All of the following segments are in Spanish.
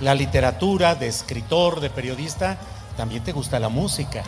la literatura, de escritor, de periodista, también te gusta la música.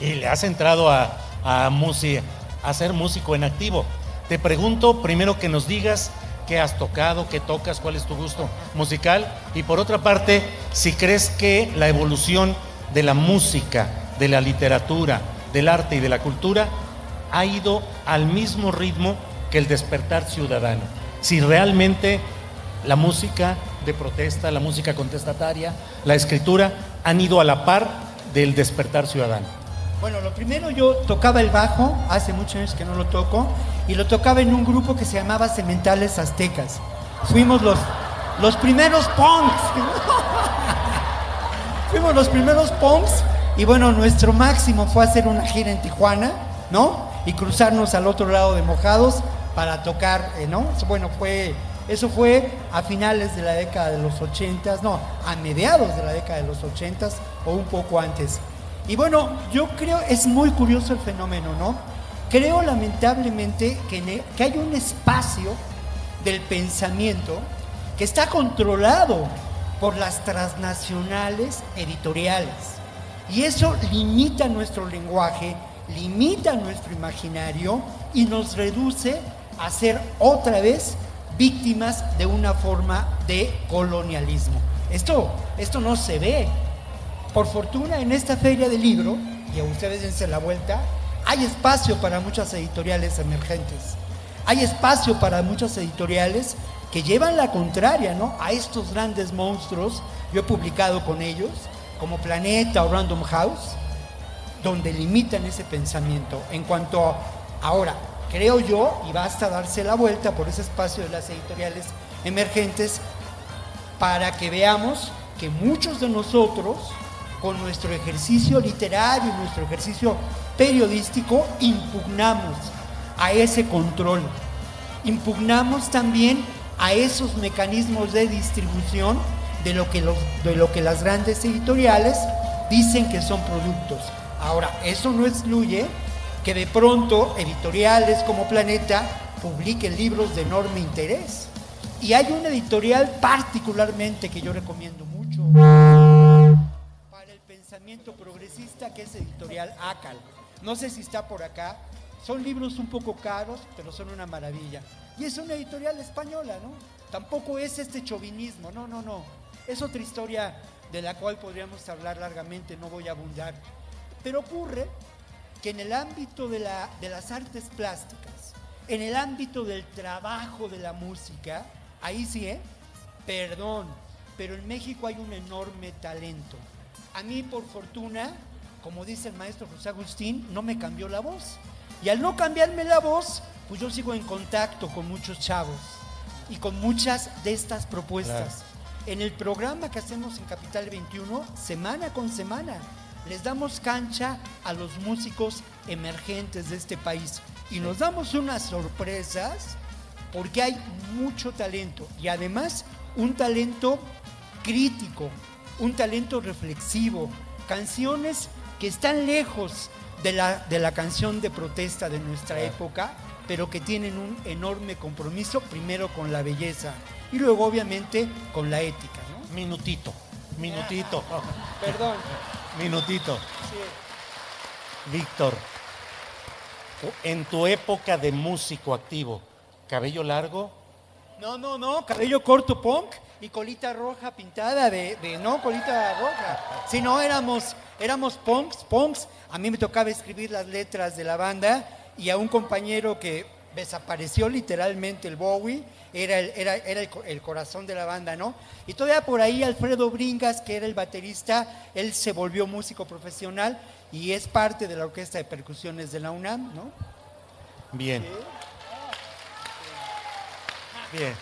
Y le has entrado a, a, ser músico en activo. Te pregunto primero que nos digas qué has tocado, qué tocas, cuál es tu gusto musical. Y por otra parte, si crees que la evolución de la música, de la literatura, del arte y de la cultura ha ido al mismo ritmo que el despertar ciudadano. Si realmente la música de protesta, la música contestataria, la escritura, han ido a la par del despertar ciudadano. Bueno, lo primero yo tocaba el bajo, hace muchos años que no lo toco, y lo tocaba en un grupo que se llamaba Cementales Aztecas. Fuimos los, los primeros punks. Fuimos los primeros punks, y bueno, nuestro máximo fue hacer una gira en Tijuana, ¿no? Y cruzarnos al otro lado de Mojados para tocar, eh, ¿no? Bueno, fue eso fue a finales de la década de los 80, no, a mediados de la década de los 80 o un poco antes. Y bueno, yo creo, es muy curioso el fenómeno, ¿no? Creo lamentablemente que, que hay un espacio del pensamiento que está controlado por las transnacionales editoriales. Y eso limita nuestro lenguaje, limita nuestro imaginario y nos reduce a ser otra vez víctimas de una forma de colonialismo. Esto, esto no se ve. Por fortuna en esta feria del libro, y a ustedes dense la vuelta, hay espacio para muchas editoriales emergentes. Hay espacio para muchas editoriales que llevan la contraria ¿no? a estos grandes monstruos. Yo he publicado con ellos, como Planeta o Random House, donde limitan ese pensamiento. En cuanto a, ahora, creo yo, y basta darse la vuelta por ese espacio de las editoriales emergentes para que veamos que muchos de nosotros, con nuestro ejercicio literario, nuestro ejercicio periodístico, impugnamos a ese control. Impugnamos también a esos mecanismos de distribución de lo que, de lo que las grandes editoriales dicen que son productos. Ahora, eso no excluye que de pronto editoriales como Planeta publiquen libros de enorme interés. Y hay una editorial particularmente que yo recomiendo mucho para el pensamiento progresista, que es editorial ACAL. No sé si está por acá. Son libros un poco caros, pero son una maravilla. Y es una editorial española, ¿no? Tampoco es este chauvinismo, no, no, no. Es otra historia de la cual podríamos hablar largamente, no voy a abundar. Pero ocurre que en el ámbito de, la, de las artes plásticas, en el ámbito del trabajo de la música, ahí sí, ¿eh? Perdón, pero en México hay un enorme talento. A mí, por fortuna, como dice el maestro José Agustín, no me cambió la voz. Y al no cambiarme la voz, pues yo sigo en contacto con muchos chavos y con muchas de estas propuestas. En el programa que hacemos en Capital 21, semana con semana, les damos cancha a los músicos emergentes de este país y nos damos unas sorpresas porque hay mucho talento y además un talento crítico, un talento reflexivo, canciones que están lejos de la, de la canción de protesta de nuestra época, pero que tienen un enorme compromiso, primero con la belleza y luego obviamente con la ética. ¿no? Minutito, minutito, Perdón. Minutito. Víctor, en tu época de músico activo, cabello largo, No, no, no, cabello corto punk y colita roja pintada de, de- no, colita roja. Si no, éramos, éramos punks, punks. A mí me tocaba escribir las letras de la banda y a un compañero que desapareció literalmente el Bowie, era el, era, era el, co- el corazón de la banda, ¿no? Y todavía por ahí Alfredo Bringas, que era el baterista, él se volvió músico profesional y es parte de la orquesta de percusiones de la UNAM, ¿no? bien. Bien.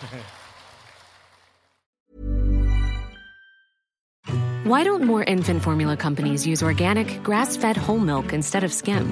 Why don't more infant formula companies use organic, grass fed whole milk instead of skim?